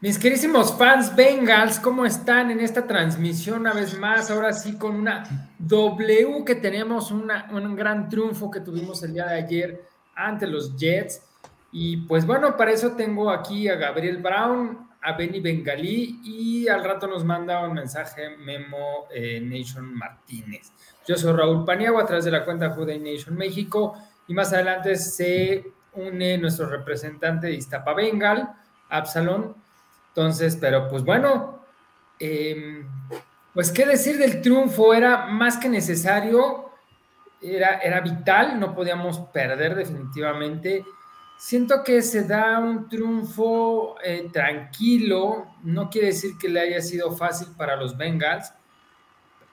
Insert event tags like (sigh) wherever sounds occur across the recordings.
Mis querísimos fans Bengals, ¿cómo están en esta transmisión una vez más? Ahora sí con una W que tenemos una, un gran triunfo que tuvimos el día de ayer ante los Jets. Y pues bueno, para eso tengo aquí a Gabriel Brown, a Benny Bengalí y al rato nos manda un mensaje Memo eh, Nation Martínez. Yo soy Raúl Paniagua a través de la cuenta Juday Nation México y más adelante se une nuestro representante de Iztapa Bengal, Absalón entonces, pero pues bueno, em, pues qué decir del triunfo, era más que necesario, era, era vital, no podíamos perder definitivamente. Siento que se da un triunfo eh, tranquilo, no quiere decir que le haya sido fácil para los Bengals,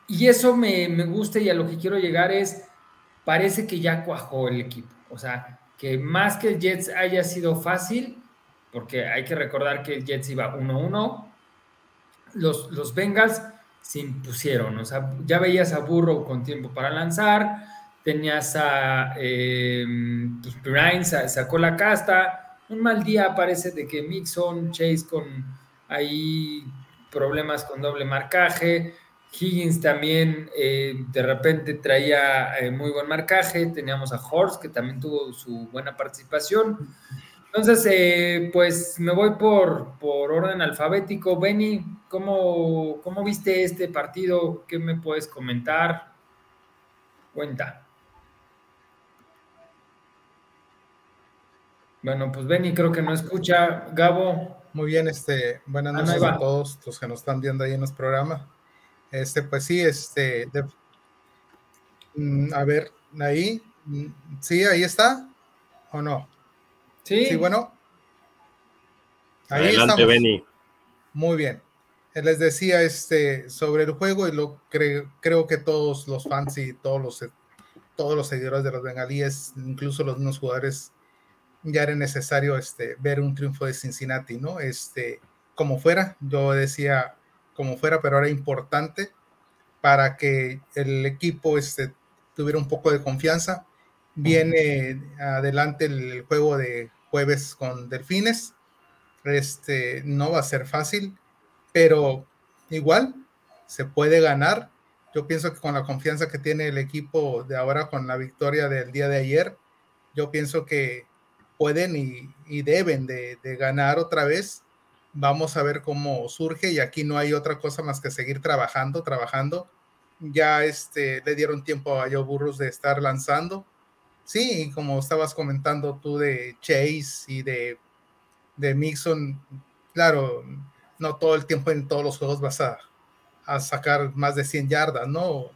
y eso me, me gusta y a lo que quiero llegar es, parece que ya cuajó el equipo, o sea, que más que el Jets haya sido fácil, porque hay que recordar que el Jets iba 1-1, los, los Bengals se impusieron, o sea, ya veías a Burrow con tiempo para lanzar, tenías a eh, pues sacó la casta, un mal día parece de que Mixon, Chase con ahí problemas con doble marcaje, Higgins también eh, de repente traía eh, muy buen marcaje, teníamos a Horst que también tuvo su buena participación, entonces, eh, pues me voy por, por orden alfabético. Benny, ¿cómo, ¿cómo viste este partido? ¿Qué me puedes comentar? Cuenta. Bueno, pues Benny creo que no escucha. Gabo. Muy bien, este, buenas ah, noches a todos los que nos están viendo ahí en los programas. Este, pues sí, este, mm, a ver, ahí, mm, sí, ahí está, ¿o no? Sí. bueno. Ahí Adelante, Benny. Muy bien. Les decía este, sobre el juego y lo creo que todos los fans y todos los, todos los seguidores de los bengalíes, incluso los mismos jugadores, ya era necesario este, ver un triunfo de Cincinnati, ¿no? Este, como fuera, yo decía como fuera, pero era importante para que el equipo este, tuviera un poco de confianza. Viene adelante el juego de jueves con Delfines. Este no va a ser fácil, pero igual se puede ganar. Yo pienso que con la confianza que tiene el equipo de ahora con la victoria del día de ayer, yo pienso que pueden y, deben de, ganar otra vez. Vamos a ver cómo surge y aquí no hay otra cosa más que seguir trabajando, trabajando. Ya este, le dieron tiempo a Joe Burros de estar lanzando Sí, como estabas comentando tú de Chase y de, de Mixon, claro, no todo el tiempo en todos los juegos vas a, sacar más de 100 yardas, ¿no?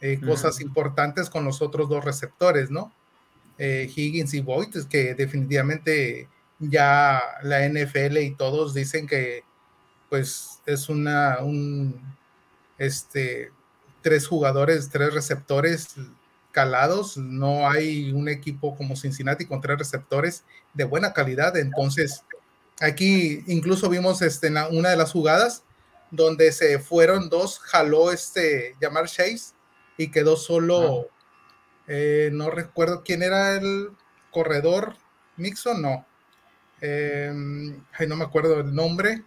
Eh, cosas importantes con los otros dos receptores, ¿no? Eh, Higgins y Boyd, que definitivamente ya la NFL y todos dicen que pues es una, un, este, tres jugadores, tres receptores calados, no hay un equipo como Cincinnati con tres receptores de buena calidad, entonces aquí incluso vimos este, una de las jugadas donde se fueron dos, jaló este llamar Chase y quedó solo, eh, no recuerdo quién era el corredor, Mixon, no, em, no me acuerdo el nombre,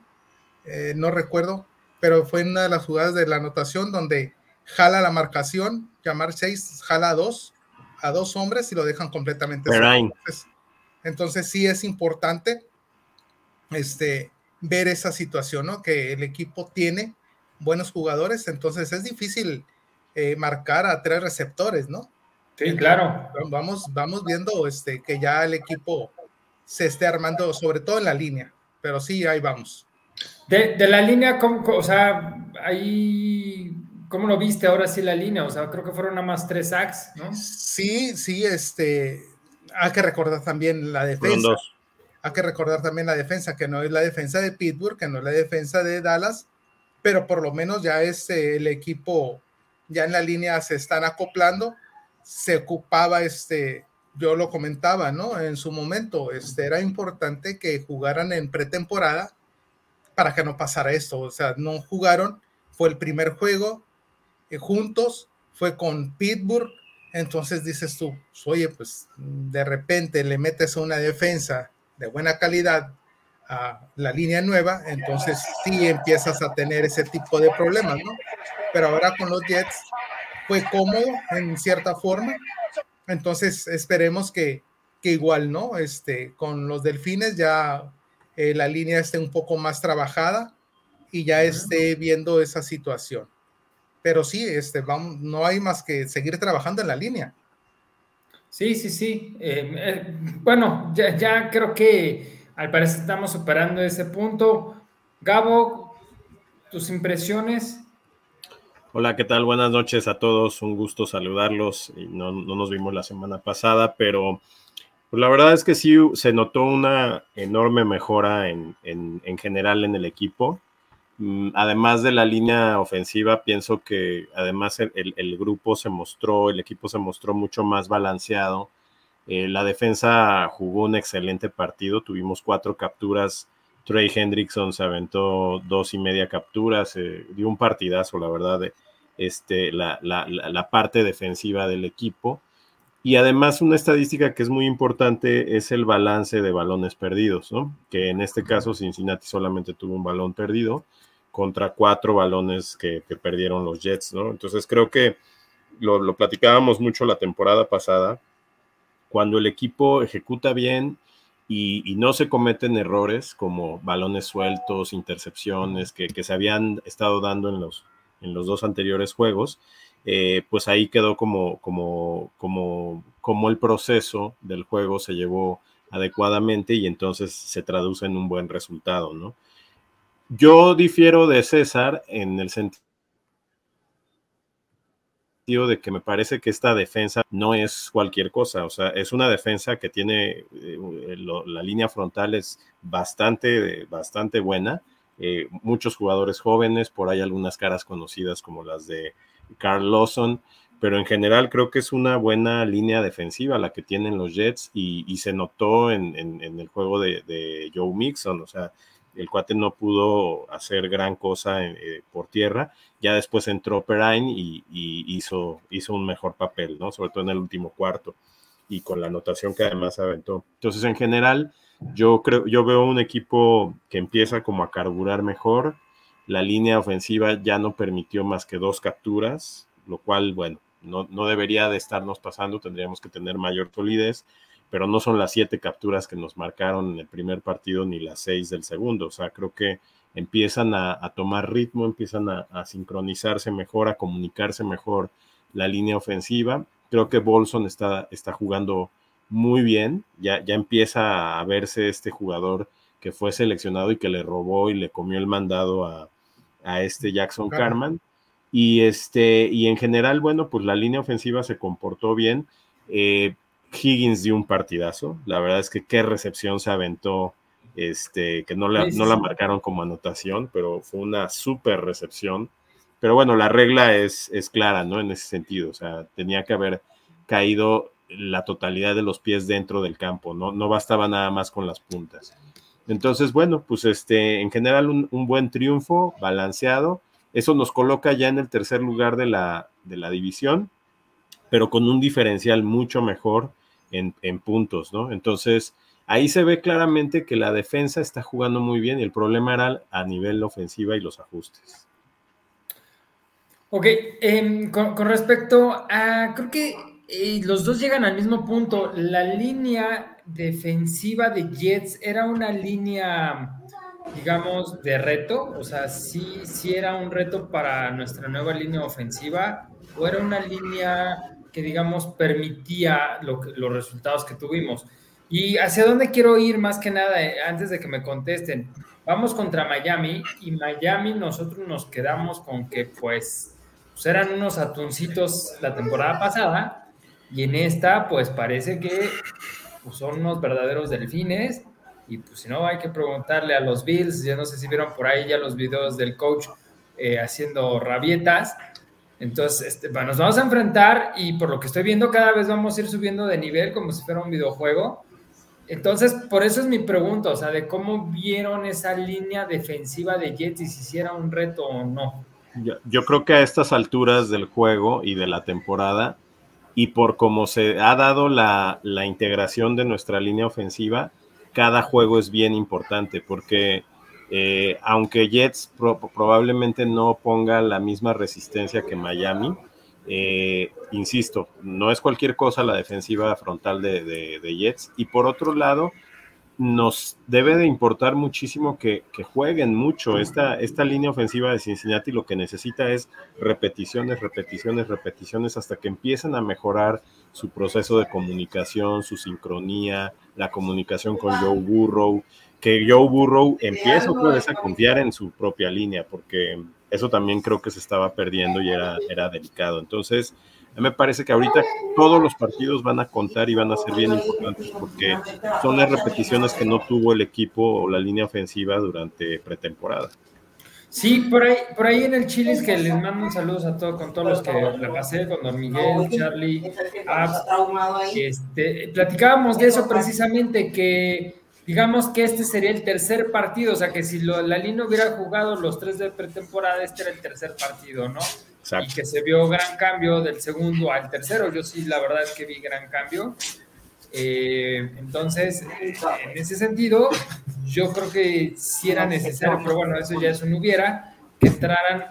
eh, no recuerdo, pero fue una de las jugadas de la anotación donde jala la marcación, llamar seis, jala a dos, a dos hombres y lo dejan completamente entonces, entonces, sí es importante este, ver esa situación, ¿no? Que el equipo tiene buenos jugadores, entonces es difícil eh, marcar a tres receptores, ¿no? Sí, claro. Vamos, vamos viendo este, que ya el equipo se esté armando, sobre todo en la línea, pero sí, ahí vamos. De, de la línea, o sea, ahí ¿Cómo lo viste ahora sí la línea? O sea, creo que fueron nada más tres sacks, ¿no? Sí, sí, este, hay que recordar también la defensa. Hay que recordar también la defensa, que no es la defensa de Pittsburgh, que no es la defensa de Dallas, pero por lo menos ya es eh, el equipo, ya en la línea se están acoplando, se ocupaba este, yo lo comentaba, ¿no? En su momento, este, era importante que jugaran en pretemporada para que no pasara esto, o sea, no jugaron, fue el primer juego, juntos, fue con Pittsburgh, entonces dices tú, oye, pues de repente le metes una defensa de buena calidad la línea nueva, entonces sí empiezas a tener ese tipo de problemas, ¿no? Pero ahora con los Jets fue cómodo en cierta forma, entonces esperemos que, que igual, ¿no? Este, con los Delfines ya eh, la línea esté un poco más trabajada y ya esté viendo esa situación. Pero sí, este, vamos, no hay más que seguir trabajando en la línea. Sí, sí, sí. Eh, eh, bueno, ya, ya creo que al parecer estamos superando ese punto. Gabo, tus impresiones. Hola, ¿qué tal? Buenas noches a todos. Un gusto saludarlos. No, no nos vimos la semana pasada, pero pues, la verdad es que sí se notó una enorme mejora en, en, en general en el equipo. Mm, además de la línea ofensiva, pienso que además el, grupo se mostró, el equipo se mostró mucho más balanceado. Eh, la defensa jugó un excelente partido, tuvimos cuatro capturas. Trey Hendrickson se aventó dos y media capturas, eh, dio un partidazo, la verdad, este, la, la parte defensiva del equipo. Y además una estadística que es muy importante es el balance de balones perdidos, ¿no? Que en este caso Cincinnati solamente tuvo un balón perdido contra cuatro balones que, perdieron los Jets, ¿no? Entonces creo que lo, platicábamos mucho la temporada pasada, cuando el equipo ejecuta bien y, no se cometen errores como balones sueltos, intercepciones que, se habían estado dando en los, en los dos anteriores juegos, eh, pues ahí quedó como, como, como, como el proceso del juego se llevó adecuadamente y entonces se traduce en un buen resultado, ¿no? Yo difiero de César en el sentido de que me parece que esta defensa no es cualquier cosa, o sea, es una defensa que tiene, eh, la línea frontal es bastante, bastante buena, eh, muchos jugadores jóvenes, por ahí algunas caras conocidas como las de Carl Lawson, pero en general creo que es una buena línea defensiva la que tienen los Jets y, se notó en, el juego de, de Joe Mixon, o sea, el cuate no pudo hacer gran cosa eh, por tierra. Ya después entró Perrine y, hizo, un mejor papel, ¿no? Sobre todo en el último cuarto y con la anotación que además aventó. Entonces, en general, yo creo, yo veo un equipo que empieza como a carburar mejor. La línea ofensiva ya no permitió más que dos capturas, lo cual, bueno, no, no debería de estarnos pasando, tendríamos que tener mayor solidez pero no son las siete capturas que nos marcaron en el primer partido ni las seis del segundo. O sea, creo que empiezan a, tomar ritmo, empiezan a, sincronizarse mejor, a comunicarse mejor la línea ofensiva. Creo que Bolson está, está jugando muy bien, ya, ya empieza a verse este jugador que fue seleccionado y que le robó y le comió el mandado a, este Jackson Carman. Y, este, y en general, bueno, pues la línea ofensiva se comportó bien. Eh, Higgins dio un partidazo. La verdad es que qué recepción se aventó, este, que no la, no la marcaron como anotación, pero fue una súper recepción. Pero bueno, la regla es, es clara, ¿no? En ese sentido, o sea, tenía que haber caído la totalidad de los pies dentro del campo, no, no bastaba nada más con las puntas. Entonces, bueno, pues este, en general un, un, buen triunfo, balanceado. Eso nos coloca ya en el tercer lugar de la, de la división, pero con un diferencial mucho mejor en, puntos, ¿no? Entonces, ahí se ve claramente que la defensa está jugando muy bien y el problema era a nivel ofensiva y los ajustes. Ok, em, con, respecto a, creo que eh, los dos llegan al mismo punto. La línea defensiva de Jets era una línea, digamos, de reto, o sea, sí, sí era un reto para nuestra nueva línea ofensiva, o era una línea que, digamos, permitía los resultados que tuvimos. ¿Y hacia dónde quiero ir más que nada eh, antes de que me contesten? Vamos contra Miami y Miami nosotros nos quedamos con que pues, pues eran unos atuncitos la temporada pasada y en esta pues parece que pues, son unos verdaderos delfines y pues si no hay que preguntarle a los Bills, ya no sé si vieron por ahí ya los videos del coach eh, haciendo rabietas, entonces, este, nos vamos a enfrentar y por lo que estoy viendo, cada vez vamos a ir subiendo de nivel como si fuera un videojuego. Entonces, por eso es mi pregunta, o sea, de cómo vieron esa línea defensiva de Jets y si hiciera un reto o no. Yo, creo que a estas alturas del juego y de la temporada, y por cómo se ha dado la integración de nuestra línea ofensiva, cada juego es bien importante porque eh, aunque Jets probablemente no ponga la misma resistencia que Miami, eh, insisto, no es cualquier cosa la defensiva frontal de, Jets. Y por otro lado, nos debe de importar muchísimo que, jueguen mucho. Esta, esta línea ofensiva de Cincinnati lo que necesita es repeticiones, repeticiones, repeticiones hasta que empiecen a mejorar su proceso de comunicación, su sincronía, la comunicación con Joe Burrow que Joe Burrow empiece otra vez a confiar en su propia línea, porque eso también creo que se estaba perdiendo y era, era delicado. Entonces, me parece que ahorita todos los partidos van a contar y van a ser bien importantes porque son las repeticiones que no tuvo el equipo o la línea ofensiva durante pretemporada. Sí, por ahí, por ahí en el Chilis que les mando un saludo a todos, con todos los que la pasé, con Don Miguel, Charlie, Abs, este, platicábamos de eso precisamente, que digamos que este sería el tercer partido, o sea que si la línea hubiera jugado los tres de pretemporada, este era el tercer partido, ¿no? Y que se vio gran cambio del segundo al tercero, yo sí, la verdad es que vi gran cambio. Eh, entonces, en ese sentido, yo creo que sí era necesario, pero bueno, eso ya es un hubiera, que entraran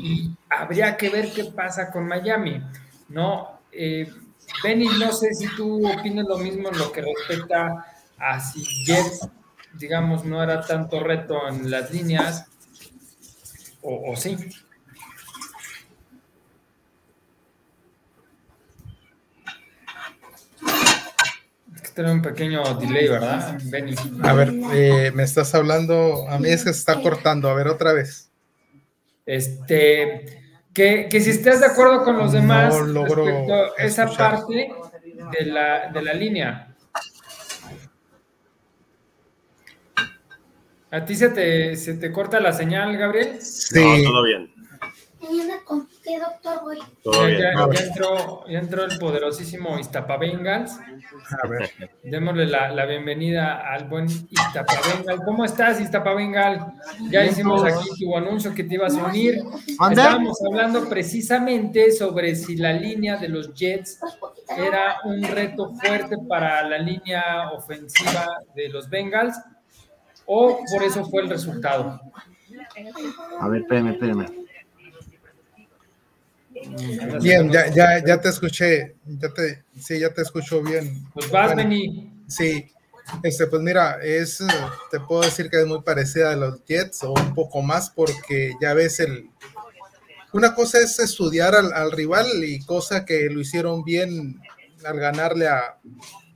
y habría que ver qué pasa con Miami, ¿no? Eh, Benny, no sé si tú opinas lo mismo en lo que respecta Así Jets, digamos, no era tanto reto en las líneas, o, o sí. Tiene un pequeño delay, ¿verdad, Benny? A ver, eh, me estás hablando, a mí es que se está cortando, a ver, otra vez. Este, que, que si estás de acuerdo con los demás no respecto a esa parte de la, de la línea. ¿A ti se te, se te corta la señal, Gabriel? Sí. No, todo bien. ¿con qué doctor voy? Ya, ya, entró, ya, entró, el poderosísimo Iztapavengals. A ver. Démosle la, la, bienvenida al buen Iztapavengal. ¿Cómo estás, Iztapavengal? Ya hicimos aquí tu anuncio que te ibas a unir. Estábamos hablando precisamente sobre si la línea de los Jets era un reto fuerte para la línea ofensiva de los Bengals o por eso fue el resultado? A ver, espérame, espérame. Bien, ya, ya, ya te escuché, ya te, sí, ya te escucho bien. Pues vas, Benny. Sí, este, pues mira, es, te puedo decir que es muy parecida a los Jets o un poco más porque ya ves el, una cosa es estudiar al, al rival y cosa que lo hicieron bien al ganarle a,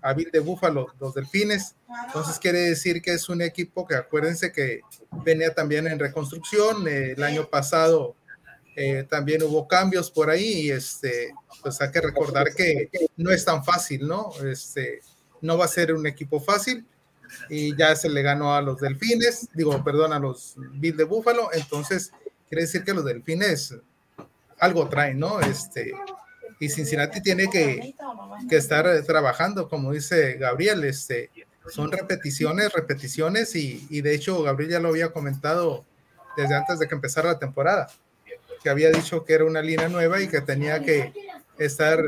a Bill de Búfalo, los Delfines. Entonces quiere decir que es un equipo que acuérdense que venía también en reconstrucción. Eh, el año pasado eh, también hubo cambios por ahí y este, pues hay que recordar que no es tan fácil, ¿no? Este, no va a ser un equipo fácil y ya se le ganó a los Delfines, digo, perdón, a los Bill de Búfalo. Entonces quiere decir que los Delfines algo traen, ¿no? Este, y Cincinnati tiene que, estar trabajando, como dice Gabriel, este, son repeticiones, repeticiones y, de hecho Gabriel ya lo había comentado desde antes de que empezara la temporada, que había dicho que era una línea nueva y que tenía que estar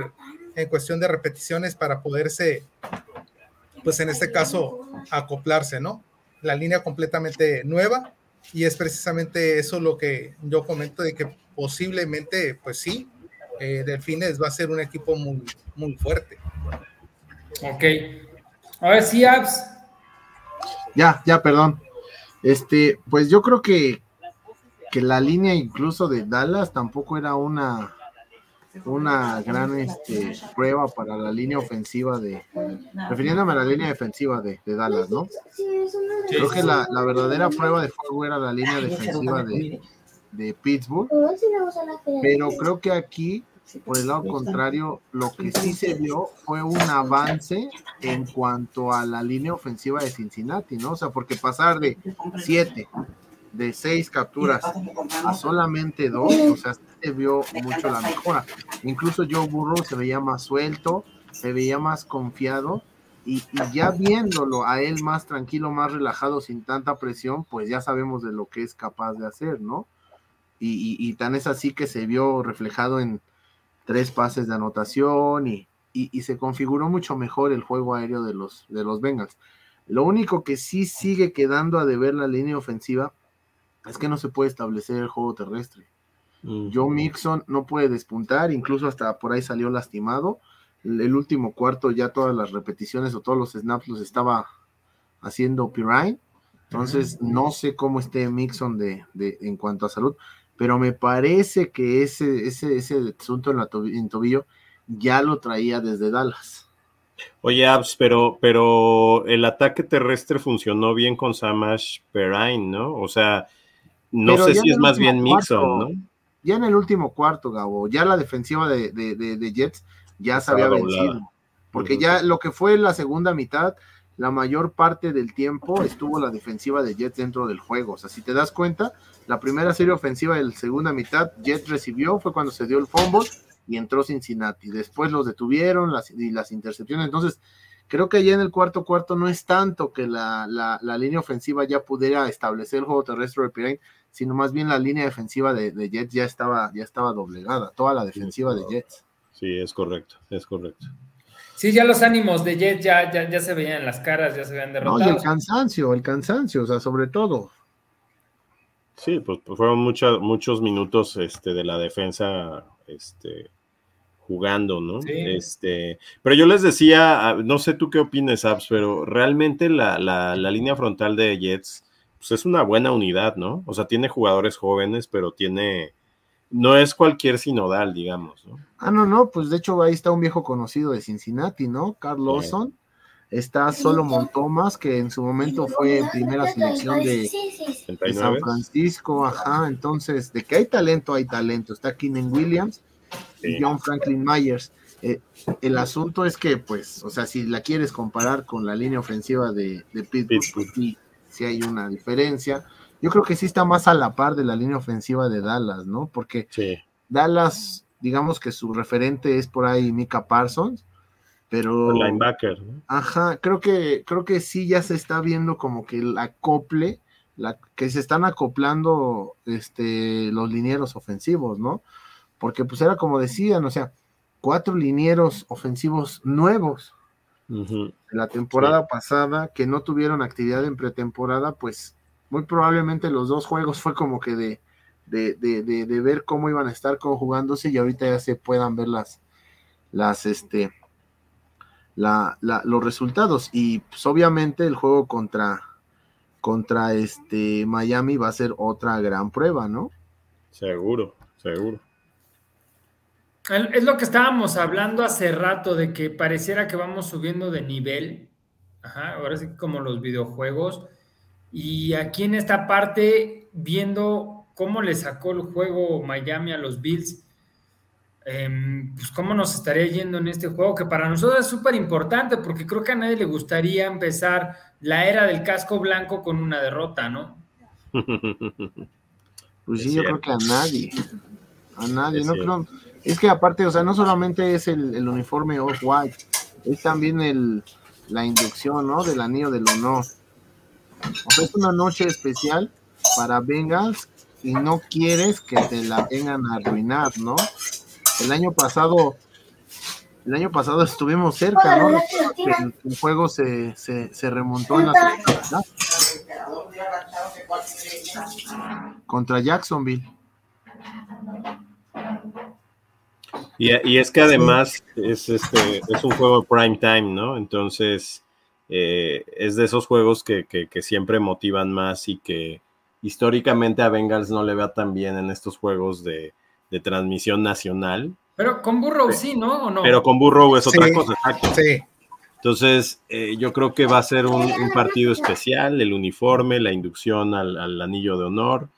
en cuestión de repeticiones para poderse, pues en este caso, acoplarse, ¿no? La línea completamente nueva y es precisamente eso lo que yo comento de que posiblemente, pues sí, eh, Delfines va a ser un equipo muy, muy fuerte. Ok. A ver si Abs. Ya, ya, perdón. Este, pues yo creo que, que la línea incluso de Dallas tampoco era una una gran este, prueba para la línea ofensiva de, refiriéndome a la línea defensiva de, Dallas, ¿no? Creo que la, la, verdadera prueba de fuego era la línea defensiva de, de Pittsburgh, pero creo que aquí por el lado contrario, lo que sí se vio fue un avance en cuanto a la línea ofensiva de Cincinnati, ¿no? O sea, porque pasar de siete, de seis capturas a solamente dos, o sea, se vio mucho la mejora. Incluso Joe Burrow se veía más suelto, se veía más confiado. Y, ya viéndolo a él más tranquilo, más relajado, sin tanta presión, pues ya sabemos de lo que es capaz de hacer, ¿no? y, tan es así que se vio reflejado en, tres pases de anotación y, y, se configuró mucho mejor el juego aéreo de los, de los Bengals. Lo único que sí sigue quedando a deber la línea ofensiva es que no se puede establecer el juego terrestre. Mm. Joe Mixon no puede despuntar, incluso hasta por ahí salió lastimado. El, el último cuarto ya todas las repeticiones o todos los snaps los estaba haciendo Pirine. Entonces no sé cómo esté Mixon de, de- en cuanto a salud, pero me parece que ese, ese, ese asunto en, la tobi- en tobillo ya lo traía desde Dallas. Oye, Abs, pero, pero el ataque terrestre funcionó bien con Samash Perrine, ¿no? O sea, no Pero sé si es más bien Mixon, ¿no? Ya en el último cuarto, Gabo, ya la defensiva de, de- de- de Jets ya se había vencido. Porque ya lo que fue la segunda mitad, la mayor parte del tiempo estuvo la defensiva de Jets dentro del juego. O sea, si te das cuenta, la primera serie ofensiva de la segunda mitad, Jets recibió, fue cuando se dio el fumble y entró Cincinnati. Después los detuvieron las, y las intercepciones. Entonces, creo que ya en el cuarto cuarto no es tanto que la, la- la línea ofensiva ya pudiera establecer el juego terrestre de Pirine, sino más bien la línea defensiva de, de Jets ya estaba, ya estaba doblegada, toda la defensiva de Jets. Sí, es correcto, es correcto. Sí, ya los ánimos de Jet ya, ya, ya se veían en las caras, ya se veían No, y el derrotados. cansancio, el cansancio, o sea, sobre todo. Sí, pues, pues fueron mucha- muchos minutos este, de la defensa este, jugando, ¿no? Sí. Este, pero yo les decía, no sé tú qué opines, Abs, pero realmente la, la- la línea frontal de Jets pues es una buena unidad, ¿no? O sea, tiene jugadores jóvenes, pero tiene, no es cualquier sinodal, digamos, ¿no? Ah, no, no, pues de hecho ahí está un viejo conocido de Cincinnati, ¿no? Carl Lawson. Está Solomon Thomas, que en su momento fue primera selección de, Sí, sí, sí. de 39. San Francisco, ajá. Entonces, de que hay talento, hay talento. Está Keenan Williams y. John Franklin Myers. Eh, el asunto es que, pues, o sea, si la quieres comparar con la línea ofensiva de, de Pittsburgh, Pittsburgh. pues sí, sí hay una diferencia. Yo creo que sí está más a la par de la línea ofensiva de Dallas, ¿no? Porque Sí, Dallas, digamos que su referente es por ahí Mika Parsons, pero el linebacker, ¿no? ajá, creo que creo que sí ya se está viendo como que el acople, la, que se están acoplando este los linieros ofensivos, ¿no? Porque pues era como decían, o sea, cuatro linieros ofensivos nuevos de la temporada pasada que no tuvieron actividad en pretemporada, pues muy probablemente los dos juegos fue como que de, de, de, de- de ver cómo iban a estar conjugándose y ahorita ya se puedan ver las, las este, la, la- los resultados. Y pues obviamente el juego contra, contra este Miami va a ser otra gran prueba, ¿no? Seguro, seguro. Es lo que estábamos hablando hace rato, de que pareciera que vamos subiendo de nivel. Ajá, ahora sí como los videojuegos. Y aquí en esta parte, viendo cómo le sacó el juego Miami a los Bills, em, pues cómo nos estaría yendo en este juego, que para nosotros es súper importante, porque creo que a nadie le gustaría empezar la era del casco blanco con una derrota, ¿no? (laughs) Pues Es sí, yo creo que a nadie. A nadie, Es no cierto. creo. Es que aparte, o sea, no solamente es el, el uniforme off-white, es también el, la inducción, ¿no? Del anillo del honor. O sea, es una noche especial para Bengals y no quieres que te la vengan a arruinar, ¿no? El año pasado, el año pasado estuvimos cerca, ¿no? El, el juego se, se, se remontó en la contra Jacksonville. Y, y es que además es, este, es un juego prime time, ¿no? Entonces, eh, es de esos juegos que, que- que siempre motivan más y que históricamente a Bengals no le va tan bien en estos juegos de, de transmisión nacional. Pero con Burrow sí, ¿no? ¿O no? Pero con Burrow es otra Sí. cosa, exacto. Sí, Entonces, eh, yo creo que va a ser un, un partido especial, el uniforme, la inducción al, al anillo de honor.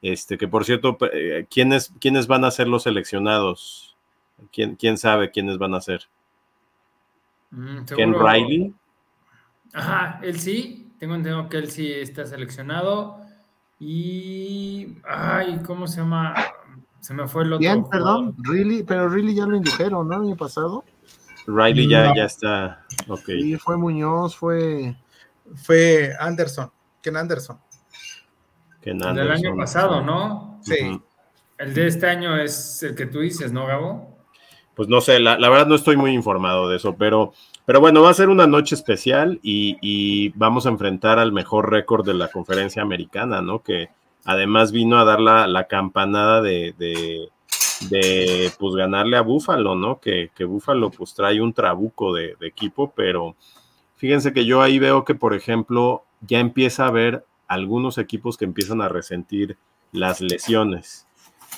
Este, que por cierto, eh, ¿quiénes, ¿quiénes van a ser los seleccionados? ¿Quién, quién sabe quiénes van a ser? Mm, Ken Riley. Ajá, él sí. Tengo entendido que él sí está seleccionado. Y. Ay, ¿cómo se llama? Se me fue el otro. Bien, perdón, really, pero really ya lo indujeron, ¿no? El año pasado. Riley ya, No. ya está. Ok. Sí, fue Muñoz, fue. fue Anderson, Ken Anderson. Ken El del año Anderson. pasado, ¿no? Sí. El de este año es el que tú dices, ¿no, Gabo? pues no sé, la, verdad no estoy muy informado de eso, pero, pero bueno, va a ser una noche especial y, vamos a enfrentar al mejor récord de la conferencia americana, ¿no? Que además vino a dar la, campanada de, pues ganarle a Búfalo, ¿no? Que, que Búfalo pues trae un trabuco de, de equipo, pero fíjense que yo ahí veo que, por ejemplo, ya empieza a haber algunos equipos que empiezan a resentir las lesiones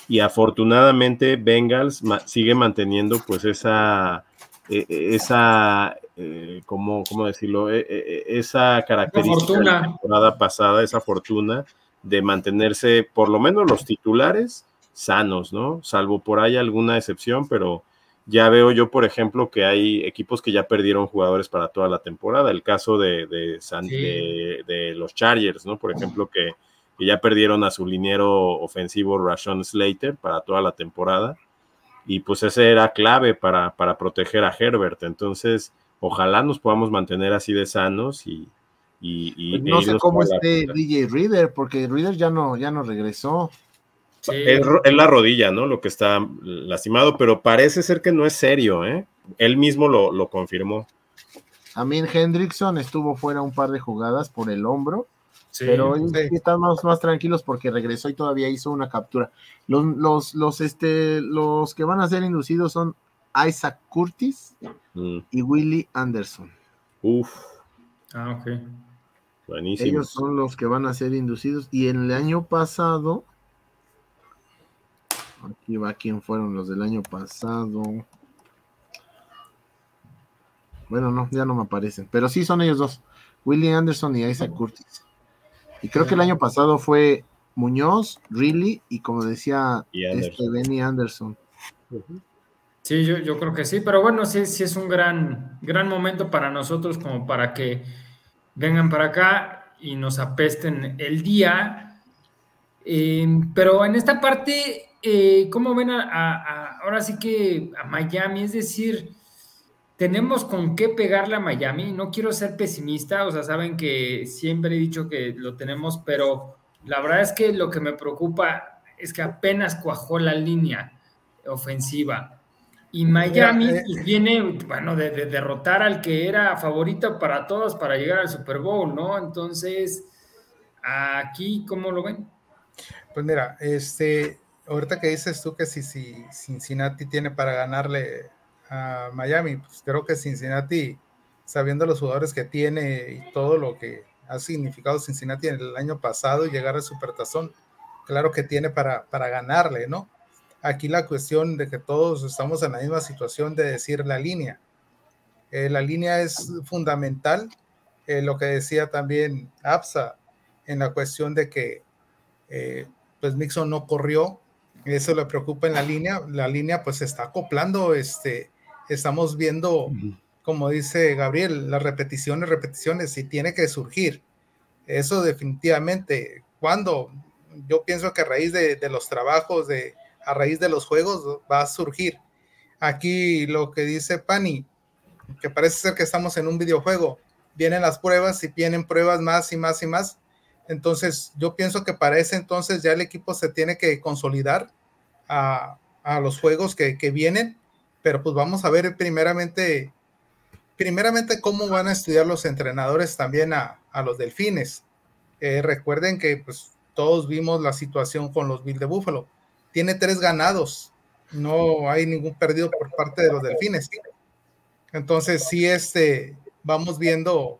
y afortunadamente Bengals sigue manteniendo pues esa, e, e, esa, eh, ¿cómo, decirlo? E, esa característica de la temporada pasada, esa fortuna de mantenerse por lo menos los titulares sanos, ¿no? Salvo por ahí alguna excepción, pero ya veo yo, por ejemplo, que hay equipos que ya perdieron jugadores para toda la temporada. El caso de, de, de, de los Chargers, ¿no? Por ejemplo, que que ya perdieron a su liniero ofensivo Rashon Slater para toda la temporada. Y pues ese era clave para, para proteger a Herbert. Entonces, ojalá nos podamos mantener así de sanos y, y, pues no sé cómo esté DJ Reader, porque Reader ya no, ya no regresó. Es, la rodilla, ¿no? Lo que está lastimado, pero parece ser que no es serio, ¿eh? Él mismo lo, lo confirmó. A mí Hendrickson estuvo fuera un par de jugadas por el hombro pero estamos más tranquilos porque regresó y todavía hizo una captura. Los, los, los, este, los que van a ser inducidos son Isaac Curtis mm. y Willie Anderson. Uf. Ah, ok. Buenísimo. Ellos son los que van a ser inducidos. Y en el año pasado, aquí va quién fueron los del año pasado. Bueno, no, ya no me aparecen. Pero sí son ellos dos. Willie Anderson y Isaac Curtis. Y creo que el año pasado fue Muñoz, Riley y como decía este Benny Anderson. Sí, yo, yo, creo que sí, pero bueno, sí, sí es un gran, gran momento para nosotros como para que vengan para acá y nos apesten el día. Eh, pero en esta parte, eh, ¿cómo ven a, ahora sí que a Miami? Es decir, tenemos con qué pegarle a Miami. No quiero ser pesimista, o sea, saben que siempre he dicho que lo tenemos, pero la verdad es que lo que me preocupa es que apenas cuajó la línea ofensiva. Y Miami eh, pues, viene, bueno, de, derrotar al que era favorito para todos para llegar al Super Bowl, ¿no? Entonces, aquí, ¿cómo lo ven? Pues mira, este, ahorita que dices tú que si, si Cincinnati tiene para ganarle Miami. Pues creo que Cincinnati, sabiendo los jugadores que tiene y todo lo que ha significado Cincinnati en el año pasado y llegar al Supertazón, claro que tiene para, para ganarle, ¿no? Aquí la cuestión de que todos estamos en la misma situación de decir la línea. Eh, la línea es fundamental, eh, lo que decía también Absa, en la cuestión de que eh, pues Mixon no corrió, eso le preocupa en la línea, la línea pues está acoplando este, estamos viendo, como dice Gabriel, las repeticiones, repeticiones, y tiene que surgir. Eso definitivamente, cuando yo pienso que a raíz de, los trabajos, de, a raíz de los juegos, va a surgir. Aquí lo que dice Pani, que parece ser que estamos en un videojuego, vienen las pruebas y vienen pruebas más y más y más. Entonces, yo pienso que para ese entonces ya el equipo se tiene que consolidar a, los juegos que, que, vienen pero pues vamos a ver primeramente, primeramente cómo van a estudiar los entrenadores también a, los delfines. Eh, recuerden que pues todos vimos la situación con los Bills de Búfalo. Tiene tres ganados, no hay ningún perdido por parte de los delfines. Entonces sí, este, vamos viendo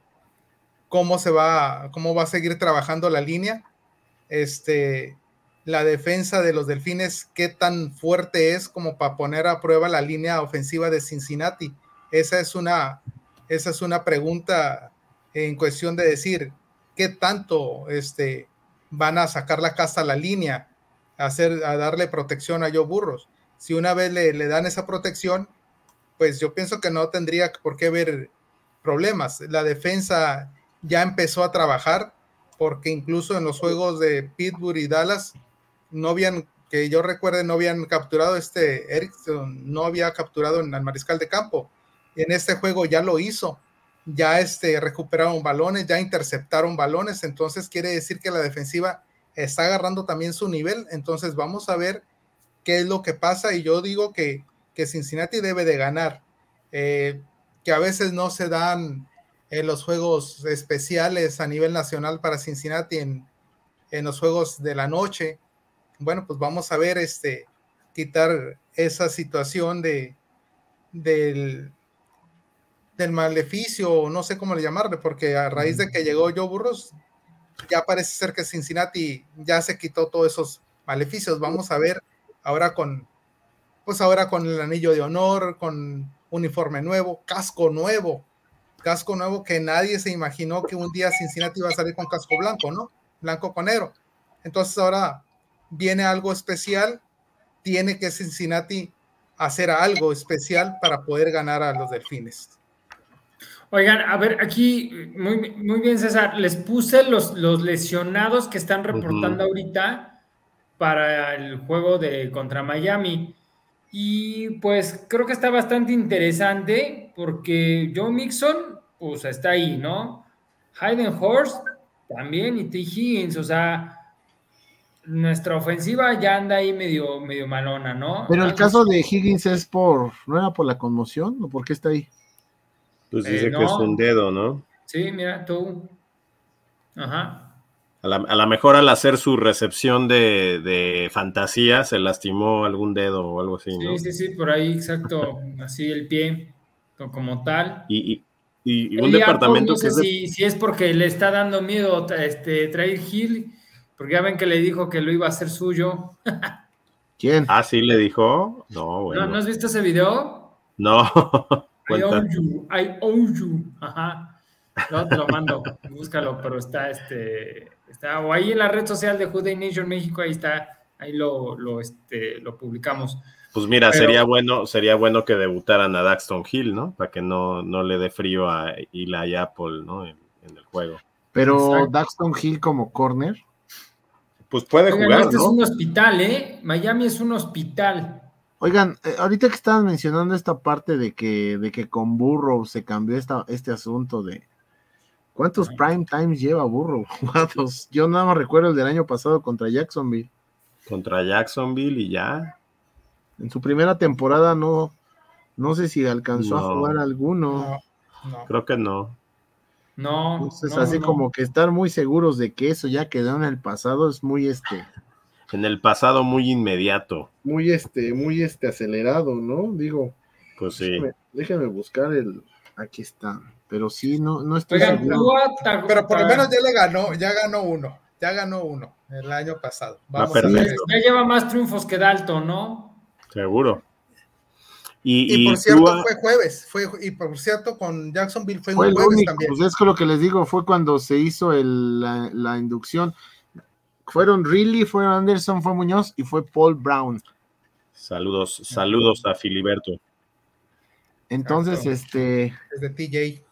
cómo se va, cómo va a seguir trabajando la línea. Este, la defensa de los Delfines, qué tan fuerte es como para poner a prueba la línea ofensiva de Cincinnati. Esa es una, esa es una pregunta en cuestión de decir qué tanto este, van a sacar la casa a la línea, a, hacer, a darle protección a Joe Burros. Si una vez le, le dan esa protección, pues yo pienso que no tendría por qué haber problemas. La defensa ya empezó a trabajar porque incluso en los juegos de Pittsburgh y Dallas no habían, que yo recuerde, no habían capturado este Erickson, no había capturado el mariscal de campo. En este juego ya lo hizo. Ya este, recuperaron balones, ya interceptaron balones. Entonces quiere decir que la defensiva está agarrando también su nivel. Entonces vamos a ver qué es lo que pasa. Y yo digo que que Cincinnati debe de ganar, eh, que a veces no se dan en los juegos especiales a nivel nacional para Cincinnati en, en los juegos de la noche. Bueno, pues vamos a ver este quitar esa situación de del, del maleficio, no sé cómo le llamarle, porque a raíz de que llegó Joe Burros, ya parece ser que Cincinnati ya se quitó todos esos maleficios. Vamos a ver ahora con, pues ahora con el anillo de honor, con uniforme nuevo, casco nuevo, casco nuevo que nadie se imaginó que un día Cincinnati iba a salir con casco blanco, ¿no? Blanco con negro. Entonces ahora viene algo especial, tiene que Cincinnati hacer algo especial para poder ganar a los delfines. Oigan, a ver, aquí, muy, muy bien, César, les puse los, los lesionados que están reportando ahorita para el juego de contra Miami. Y pues creo que está bastante interesante porque Joe Mixon, pues está ahí, ¿no? Hayden Horst también y T. Higgins, o sea, nuestra ofensiva ya anda ahí medio, medio malona, ¿no? Pero el caso de Higgins es por, ¿no era por la conmoción o por qué está ahí? Pues dice que es un dedo, ¿no? Sí, mira, tú. Ajá. A la, mejor al hacer su recepción de, fantasía se lastimó algún dedo o algo así, ¿no? Sí, sí, sí, por ahí, exacto, así el pie, como tal. Y, un departamento no sé si, si, es porque le está dando miedo este, traer Hill, porque ya ven que le dijo que lo iba a hacer suyo. ¿Quién? Ah, sí, le dijo. No, bueno. ¿No, has visto ese video? No. (laughs) I own you, I own you. Ajá. No te lo mando, búscalo, pero está este, está, o ahí en la red social de Juday Nation México, ahí está, ahí lo, lo, este, lo publicamos. Pues mira, sería bueno, sería bueno que debutaran a Daxton Hill, ¿no? Para que no, no le dé frío a Eli Apple, ¿no? En, el juego. Pero Daxton Hill como corner. Pues puede jugar. Este es un hospital, ¿eh? Miami es un hospital. Oigan, eh, ahorita que estaban mencionando esta parte de que, de que con Burrow se cambió esta, este asunto de cuántos prime times lleva Burrow. (laughs) Yo nada más recuerdo el del año pasado contra Jacksonville. Contra Jacksonville y ya. En su primera temporada no, no sé si alcanzó a jugar alguno. Creo que no. No. Entonces, así como que estar muy seguros de que eso ya quedó en el pasado es muy este. En el pasado muy inmediato. Muy este, muy este acelerado, ¿no? Digo. Pues sí. Déjame, buscar el. Aquí está. Pero sí, no, no estoy seguro. Pero por lo menos ya le ganó, ya ganó uno. Ya ganó uno el año pasado. Vamos a ver. Ya lleva más triunfos que Dalton, ¿no? Seguro. Y, por cierto, fue jueves, fue, y por cierto, con Jacksonville fue, un jueves también. Pues es que lo que les digo fue cuando se hizo el, la, inducción. Fueron Riley, fue Anderson, fue Muñoz y fue Paul Brown. Saludos, saludos a Filiberto. Entonces, este. Desde TJ.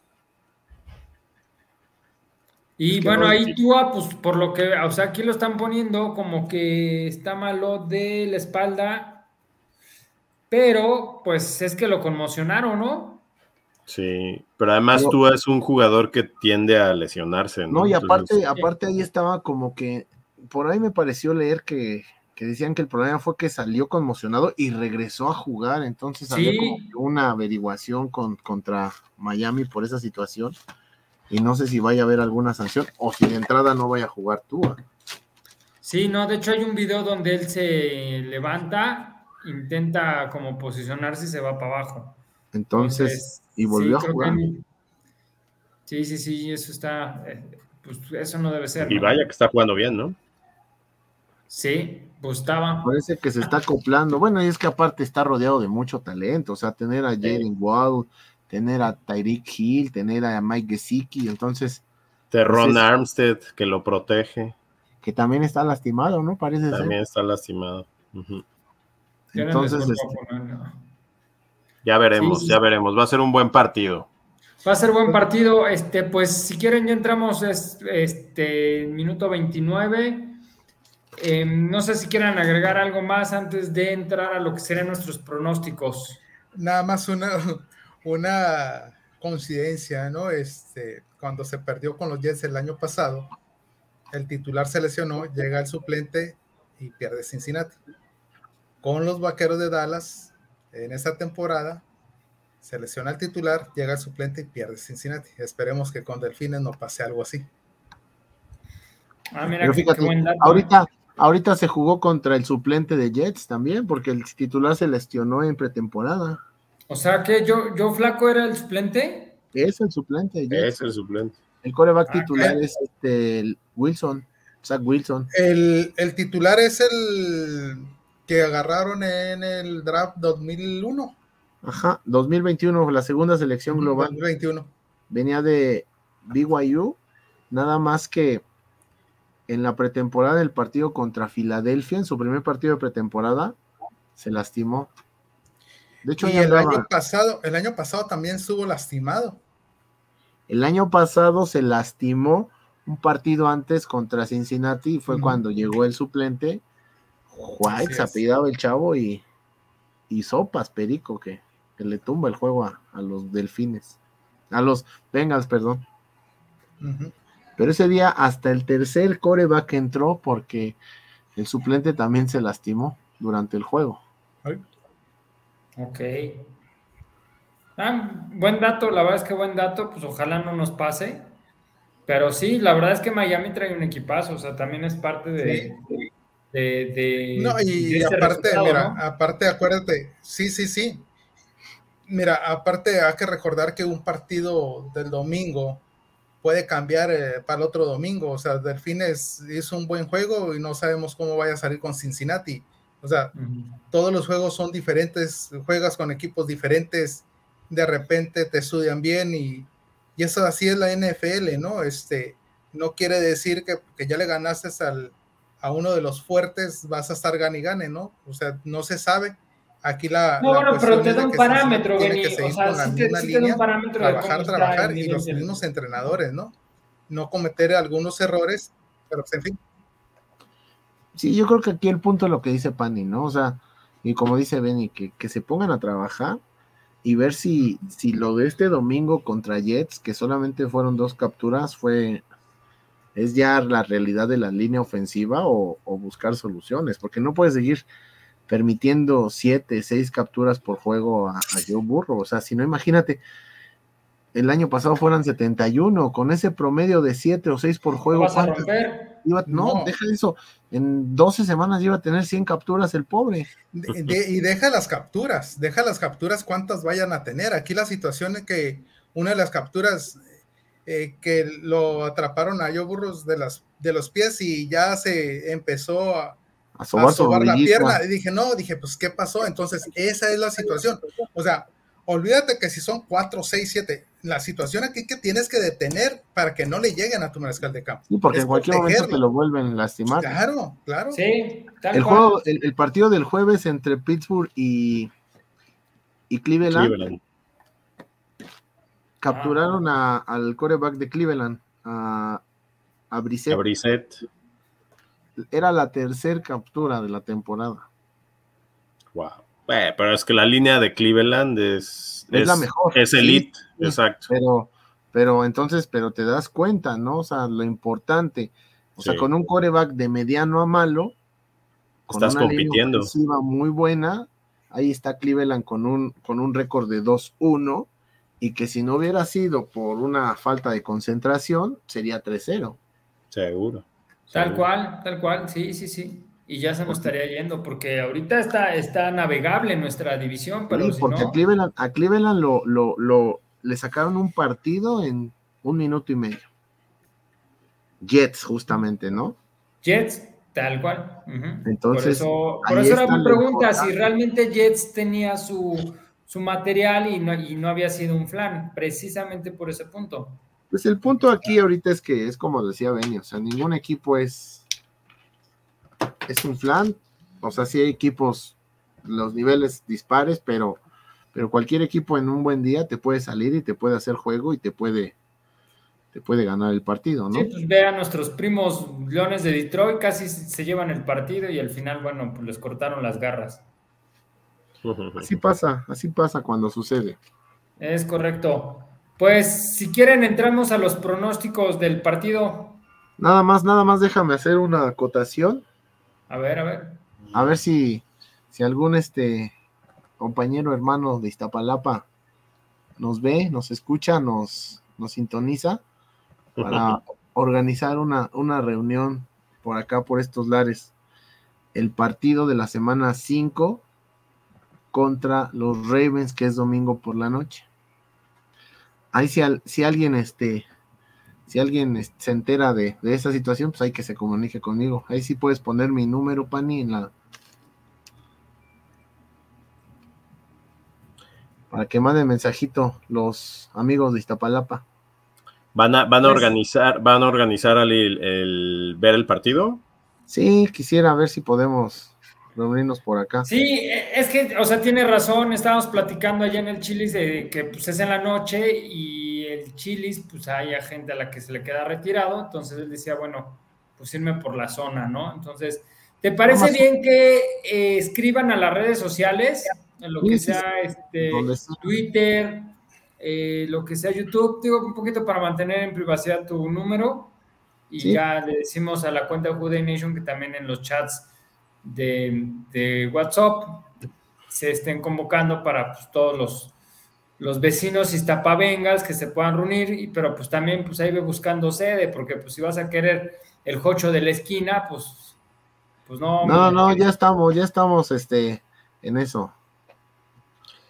Y bueno, ahí tú, pues por lo que, o sea, aquí lo están poniendo como que está malo de la espalda pero pues es que lo conmocionaron, ¿no? Sí, pero además tú eres un jugador que tiende a lesionarse, ¿no? No, y aparte, aparte ahí estaba como que, por ahí me pareció leer que, decían que el problema fue que salió conmocionado y regresó a jugar, entonces había como una averiguación con, contra Miami por esa situación, y no sé si vaya a haber alguna sanción, o si de entrada no vaya a jugar tú. Sí, no, de hecho hay un video donde él se levanta intenta como posicionarse y se va para abajo. Entonces, y volvió a jugar. sí, sí, sí, eso está, eh, pues eso no debe ser. Y vaya que está jugando bien, ¿no? Sí, gustaba. Parece que se está acoplando. Bueno, y es que aparte está rodeado de mucho talento, o sea, tener a Jaden Wall, tener a Tyreek Hill, tener a Mike Gesicki, entonces. Terron pues Armstead, que lo protege. Que también está lastimado, ¿no? Parece también está lastimado. Entonces, este, ya veremos, ya veremos. Va a ser un buen partido. Va a ser buen partido. Este, pues si quieren, ya entramos este minuto 29. Em, no sé si quieran agregar algo más antes de entrar a lo que serían nuestros pronósticos. Nada más una, (laughs) una coincidencia, ¿no? Este, cuando se perdió con los Jets el año pasado, el titular se lesionó, llega el suplente y pierde Cincinnati con los Vaqueros de Dallas en esta temporada, se lesiona el titular, llega el suplente y pierde Cincinnati. Esperemos que con Delfines no pase algo así. Ah, mira, Pero fíjate, ¿eh? ahorita, ahorita se jugó contra el suplente de Jets también, porque el titular se lesionó en pretemporada. O sea que yo, yo flaco era el suplente. Es el suplente. Es el suplente. El coreback ah, titular es este Wilson, Zach Wilson. El, el, titular es el que agarraron en el draft 2001. Ajá, 2021, la segunda selección global. 2021. Venía de BYU, nada más que en la pretemporada del partido contra Filadelfia, en su primer partido de pretemporada, se lastimó. De hecho, y el año pasado, el año pasado también estuvo lastimado. El año pasado se lastimó un partido antes contra Cincinnati, fue cuando llegó el suplente. White se apellidaba el chavo y, y sopas, Perico, que, le tumba el juego a, los delfines. A los Bengals, perdón. Pero ese día hasta el tercer coreback entró porque el suplente también se lastimó durante el juego. Ok. Ah, buen dato, la verdad es que buen dato, pues ojalá no nos pase. Pero sí, la verdad es que Miami trae un equipazo, o sea, también es parte de. No, y, aparte, mira, aparte, acuérdate, sí, sí, sí. Mira, aparte hay que recordar que un partido del domingo puede cambiar eh, para el otro domingo. O sea, Delfines hizo un buen juego y no sabemos cómo vaya a salir con Cincinnati. O sea, todos los juegos son diferentes, juegas con equipos diferentes, de repente te estudian bien y, y eso así es la NFL, ¿no? Este, no quiere decir que, que ya le ganaste al, a uno de los fuertes, vas a estar gane y gane, ¿no? O sea, no se sabe. Aquí la. No, bueno, pero te da un parámetro, Benny. O sea, sí te, sí te da un parámetro. Trabajar, trabajar y los mismos entrenadores, ¿no? No cometer algunos errores, pero pues, en fin. Sí, yo creo que aquí el punto es lo que dice Pani, ¿no? O sea, y como dice Benny, que, que se pongan a trabajar y ver si, si lo de este domingo contra Jets, que solamente fueron dos capturas, fue es ya la realidad de la línea ofensiva o, buscar soluciones, porque no puedes seguir permitiendo siete, seis capturas por juego a, a Joe Burro. O sea, si no, imagínate, el año pasado fueran 71, con ese promedio de 7 o 6 por juego. no, deja eso. En 12 semanas iba a tener 100 capturas el pobre. y deja las capturas, deja las capturas cuántas vayan a tener. Aquí la situación es que una de las capturas eh, que lo atraparon a Yo Burros de, las, de los pies y ya se empezó a, a sobar, la pierna. Y dije, no, dije, pues, ¿qué pasó? Entonces, esa es la situación. O sea, olvídate que si son 4, 6, 7, la situación aquí que tienes que detener para que no le lleguen a tu mariscal de campo. Sí, porque en cualquier momento te lo vuelven a lastimar. Claro, claro. Sí, el, juego, el, partido del jueves entre Pittsburgh y, y Cleveland, capturaron a, al coreback de Cleveland, a, a Brissett. Era la tercera captura de la temporada. Wow. pero es que la línea de Cleveland es es, la mejor. Es elite, exacto. Pero, pero entonces, pero te das cuenta, ¿no? O sea, lo importante. O sea, con un coreback de mediano a malo, con Estás una compitiendo. muy buena, ahí está Cleveland con un, con un récord de 2-1, y que si no hubiera sido por una falta de concentración, sería 3-0. Seguro. Tal cual, tal cual, sí, sí, sí y ya se nos estaría yendo, porque ahorita está, está navegable nuestra división, pero porque a Cleveland, a Cleveland lo, lo, lo, le sacaron un partido en un minuto y medio. Jets, justamente, ¿no? Jets, tal cual. Entonces, por eso, era mi pregunta, si realmente Jets tenía su, su material y no, y no había sido un flan, precisamente por ese punto. Pues el punto aquí ahorita es que es como decía Benny, o sea, ningún equipo es es un flan, o sea, sí hay equipos, los niveles dispares, pero, pero cualquier equipo en un buen día te puede salir y te puede hacer juego y te puede, te puede ganar el partido, ¿no? Sí, pues ve a nuestros primos Leones de Detroit, casi se llevan el partido y al final, bueno, pues les cortaron las garras. Así pasa, así pasa cuando sucede. Es correcto. Pues si quieren entramos a los pronósticos del partido. Nada más, nada más déjame hacer una acotación. A ver, a ver. A ver si, si algún este compañero hermano de Iztapalapa nos ve, nos escucha, nos, nos sintoniza para (laughs) organizar una, una reunión por acá, por estos lares. El partido de la semana 5 contra los Ravens, que es domingo por la noche. Ahí si, si alguien este, si alguien se entera de, de, esa situación, pues hay que se comunique conmigo. Ahí sí puedes poner mi número, Pani, en la. Para que manden mensajito los amigos de Iztapalapa. ¿Van a, van a organizar, van a organizar el, el, ver el partido? Sí, quisiera ver si podemos reunirnos por acá. Sí, es que, o sea, tiene razón, estábamos platicando allá en el Chilis de que pues es en la noche y el Chilis, pues hay gente a la que se le queda retirado, entonces él decía, bueno, pues irme por la zona, ¿no? Entonces, ¿te parece Vamos. bien que eh, escriban a las redes sociales, en lo que Sí, sea este. Twitter, eh, lo que sea YouTube, digo, un poquito para mantener en privacidad tu número y Sí. ya le decimos a la cuenta de Juday Nation que también en los chats de, de WhatsApp se estén convocando para pues, todos los, los vecinos iztapavengas que se puedan reunir, y, pero pues también pues ahí ve buscando sede, porque pues si vas a querer el jocho de la esquina, pues, pues no. No, hombre. no, ya estamos, ya estamos este, en eso.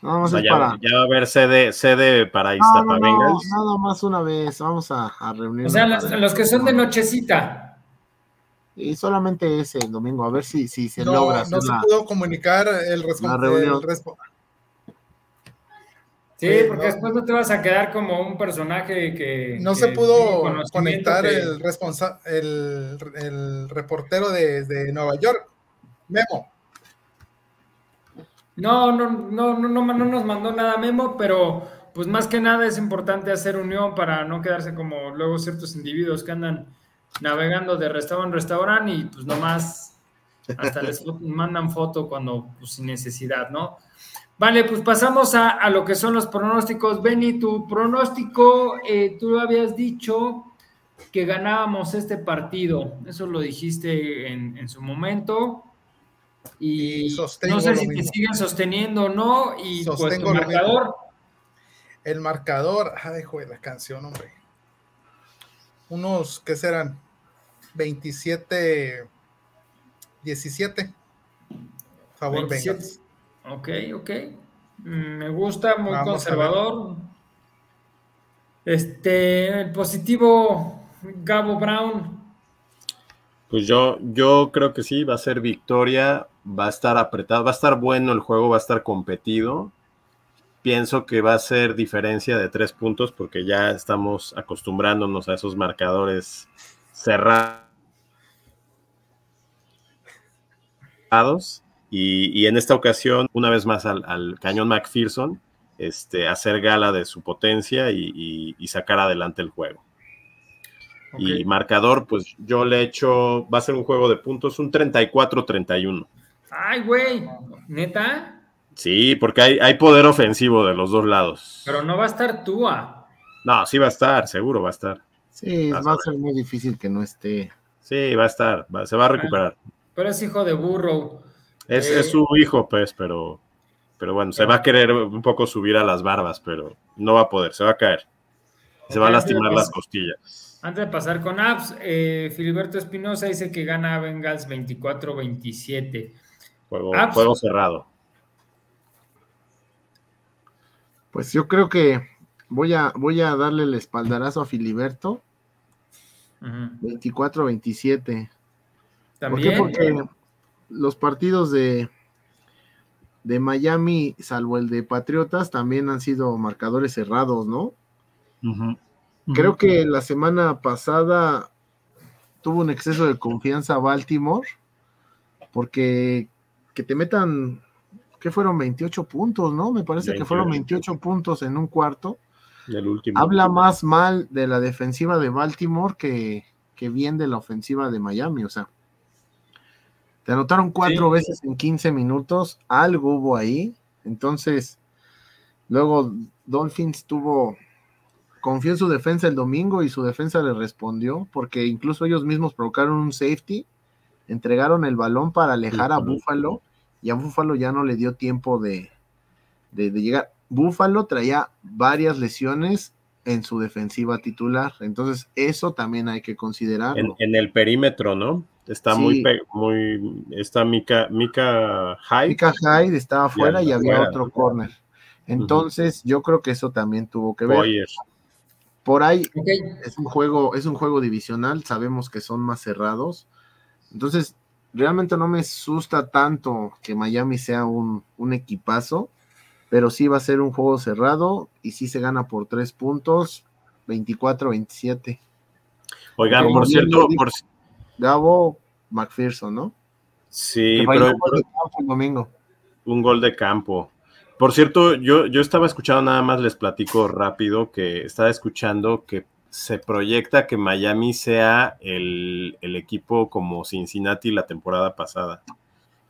Nada O más sea, es ya, para. ya va a haber sede, sede para No, no, no, Iztapavengals. nada más una vez. Vamos a, a O reunirnos. sea, los que son de nochecita. Y solamente ese domingo, a ver si, si se no, logra no se pudo comunicar el, la respon- reunión. el respo- Sí, Sí, porque no. después no te vas a quedar como un personaje que. no que se pudo conectar que- el, responsa- el, el reportero de, de Nueva York, Memo. No, no, no, no, no, no nos mandó nada Memo, pero pues más que nada es importante hacer unión para no quedarse como luego ciertos individuos que andan navegando de restaurante en restaurante y pues nomás hasta les mandan foto cuando pues sin necesidad, ¿no? Vale, pues pasamos a, a lo que son los pronósticos. Benny, tu pronóstico, eh, tú habías dicho que ganábamos este partido, eso lo dijiste en, en su momento. Y, no sé si te siguen sosteniendo o no. Y pues Sostengo tu lo marcador, El marcador, ay, joder, la canción, hombre. Unos, ¿qué serán? 27, 17. Favor, 27. Bengals. Ok, ok. Mm, Me gusta, muy Vamos conservador. Este, el positivo Gabo Brown. Pues yo, yo creo que sí, va a ser victoria, va a estar apretado, va a estar bueno el juego, va a estar competido. Pienso que va a ser diferencia de tres puntos porque ya estamos acostumbrándonos a esos marcadores cerrados. Y, y en esta ocasión, una vez más al, al cañón McPherson, este, hacer gala de su potencia y, y- y sacar adelante el juego. Y marcador, pues yo le echo, va a ser un juego de puntos, un 34-31. Ay, güey, neta. Sí, porque hay, hay poder ofensivo de los dos lados. Pero no va a estar Tua. No, sí va a estar, seguro va a estar. Sí, Vas va a ser muy difícil que no esté. Sí, va a estar, va- se va a recuperar. Pero es hijo de burro. Es, Eh. es su hijo, pues, pero, pero bueno, se va a querer un poco subir a las barbas, pero no va a poder, se va a caer. Se va a lastimar las costillas. Antes de pasar con apps, eh, Filiberto Espinosa dice que gana Bengals 24-27. Juego, Ah, pues- juego cerrado. Pues yo creo que voy a, voy a darle el espaldarazo a Filiberto, Ujú. 24-27. ¿Por qué? También. Porque los partidos de, de Miami, salvo el de Patriotas, también han sido marcadores cerrados, ¿no? Creo que la semana pasada tuvo un exceso de confianza Baltimore, porque que te metan, que fueron 28 puntos, ¿no? Me parece que fueron 28 puntos en un cuarto. El último. Habla más mal de la defensiva de Baltimore que, que bien de la ofensiva de Miami, o sea. Te anotaron cuatro Sí. veces en 15 minutos, algo hubo ahí. Entonces, luego Dolphins tuvo, confió en su defensa el domingo y su defensa le respondió, porque incluso ellos mismos provocaron un safety, entregaron el balón para alejar a. Buffalo y a Buffalo ya no le dio tiempo de, de, de llegar. Buffalo traía varias lesiones en su defensiva titular, entonces eso también hay que En, considerarlo. en el perímetro, ¿no? Está muy, Sí. muy, está Mika, Mika Hyde. Mika Hyde estaba afuera y había otro ¿no? corner. Entonces, yo creo que eso también tuvo que ver. Boyer. Por ahí es un juego, es un juego divisional, sabemos que son más cerrados. Entonces, realmente no me asusta tanto que Miami sea un, un equipazo, pero sí va a ser un juego cerrado y sí se gana por tres puntos, 24-27. Oigan, Como por cierto, por, Gabo McPherson, ¿no? sí, pero, falló gol de campo el domingo. un gol de campo. Por cierto, yo, yo estaba escuchando, nada más les platico rápido, que estaba escuchando que se proyecta que Miami sea el, el equipo como Cincinnati la temporada pasada.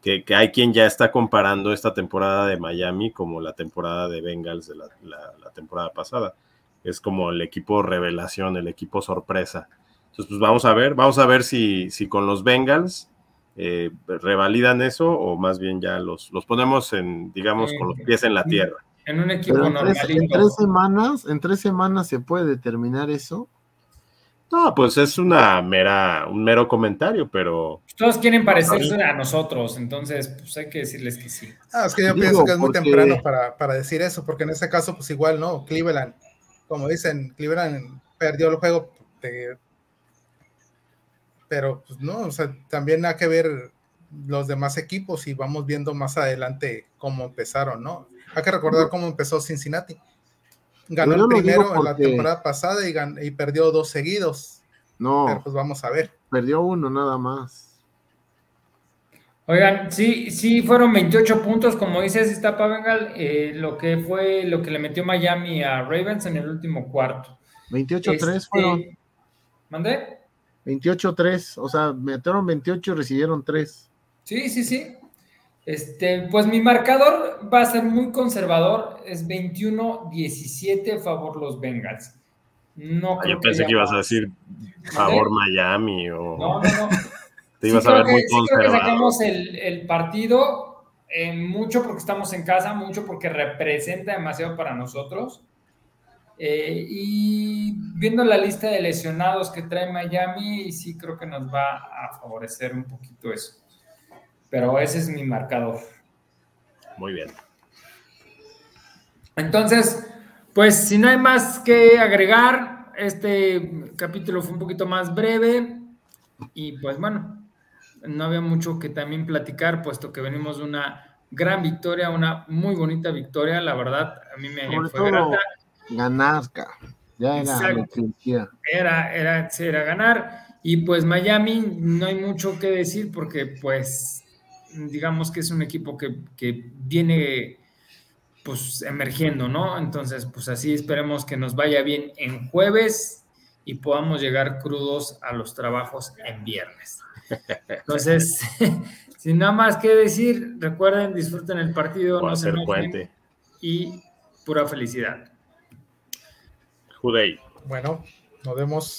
Que, que hay quien ya está comparando esta temporada de Miami como la temporada de Bengals de la, la- la temporada pasada. Es como el equipo revelación, el equipo sorpresa. Entonces, pues vamos a ver, vamos a ver si, si con los Bengals eh, revalidan eso o más bien ya los, los ponemos en, digamos, con los pies en la tierra. En un equipo Pero en tres, en normalito. tres semanas, en tres semanas se puede determinar eso. No, pues es una mera, un mero comentario, pero Todos quieren parecerse a nosotros, entonces pues hay que decirles que sí. Ah, es que yo Digo, pienso que es muy porque- temprano para, para decir eso, porque en ese caso, pues igual, ¿no? Cleveland, como dicen, Cleveland perdió el juego, de- pero pues no, o sea, también hay que ver los demás equipos y vamos viendo más adelante cómo empezaron, ¿no? Hay que recordar cómo empezó Cincinnati. Ganó el primero en la temporada pasada y, gan- y perdió dos seguidos, No, pero pues vamos a ver. perdió uno nada más. Oigan, sí, sí fueron 28 puntos, como dices, está Pavengal, eh, lo que fue lo que le metió Miami a Ravens en el último cuarto. 28-3 Este, fueron. ¿Mandé? 28-3, o sea, metieron 28 y recibieron 3. Sí, sí, sí. Este, pues mi marcador va a ser muy conservador, es 21-17 favor los Bengals. No Ah, yo pensé que ibas a decir favor Miami o No, no, no. (laughs) te Sí ibas a ver muy que- sí creo que sacamos el, el partido, eh, mucho porque estamos en casa, mucho porque representa demasiado para nosotros. Eh, y viendo la lista de lesionados que trae Miami, sí creo que nos va a favorecer un poquito eso. Pero ese es mi marcador. Muy bien. Entonces, pues si no hay más que agregar, este capítulo fue un poquito más breve y pues bueno, no había mucho que también platicar, puesto que venimos de una gran victoria, una muy bonita victoria, la verdad, a mí me Sobre fue todo grata. ganar. Ya era Exacto. lo que decía. Era, era, era ganar. Y pues Miami no hay mucho que decir porque pues digamos que es un equipo que, que viene pues emergiendo, ¿no? Entonces pues así esperemos que nos vaya bien en jueves y podamos llegar crudos a los trabajos en viernes. Entonces, (laughs) sin nada más que decir, recuerden, disfruten el partido, Voy no se puente. y pura felicidad. Judei. Bueno, nos vemos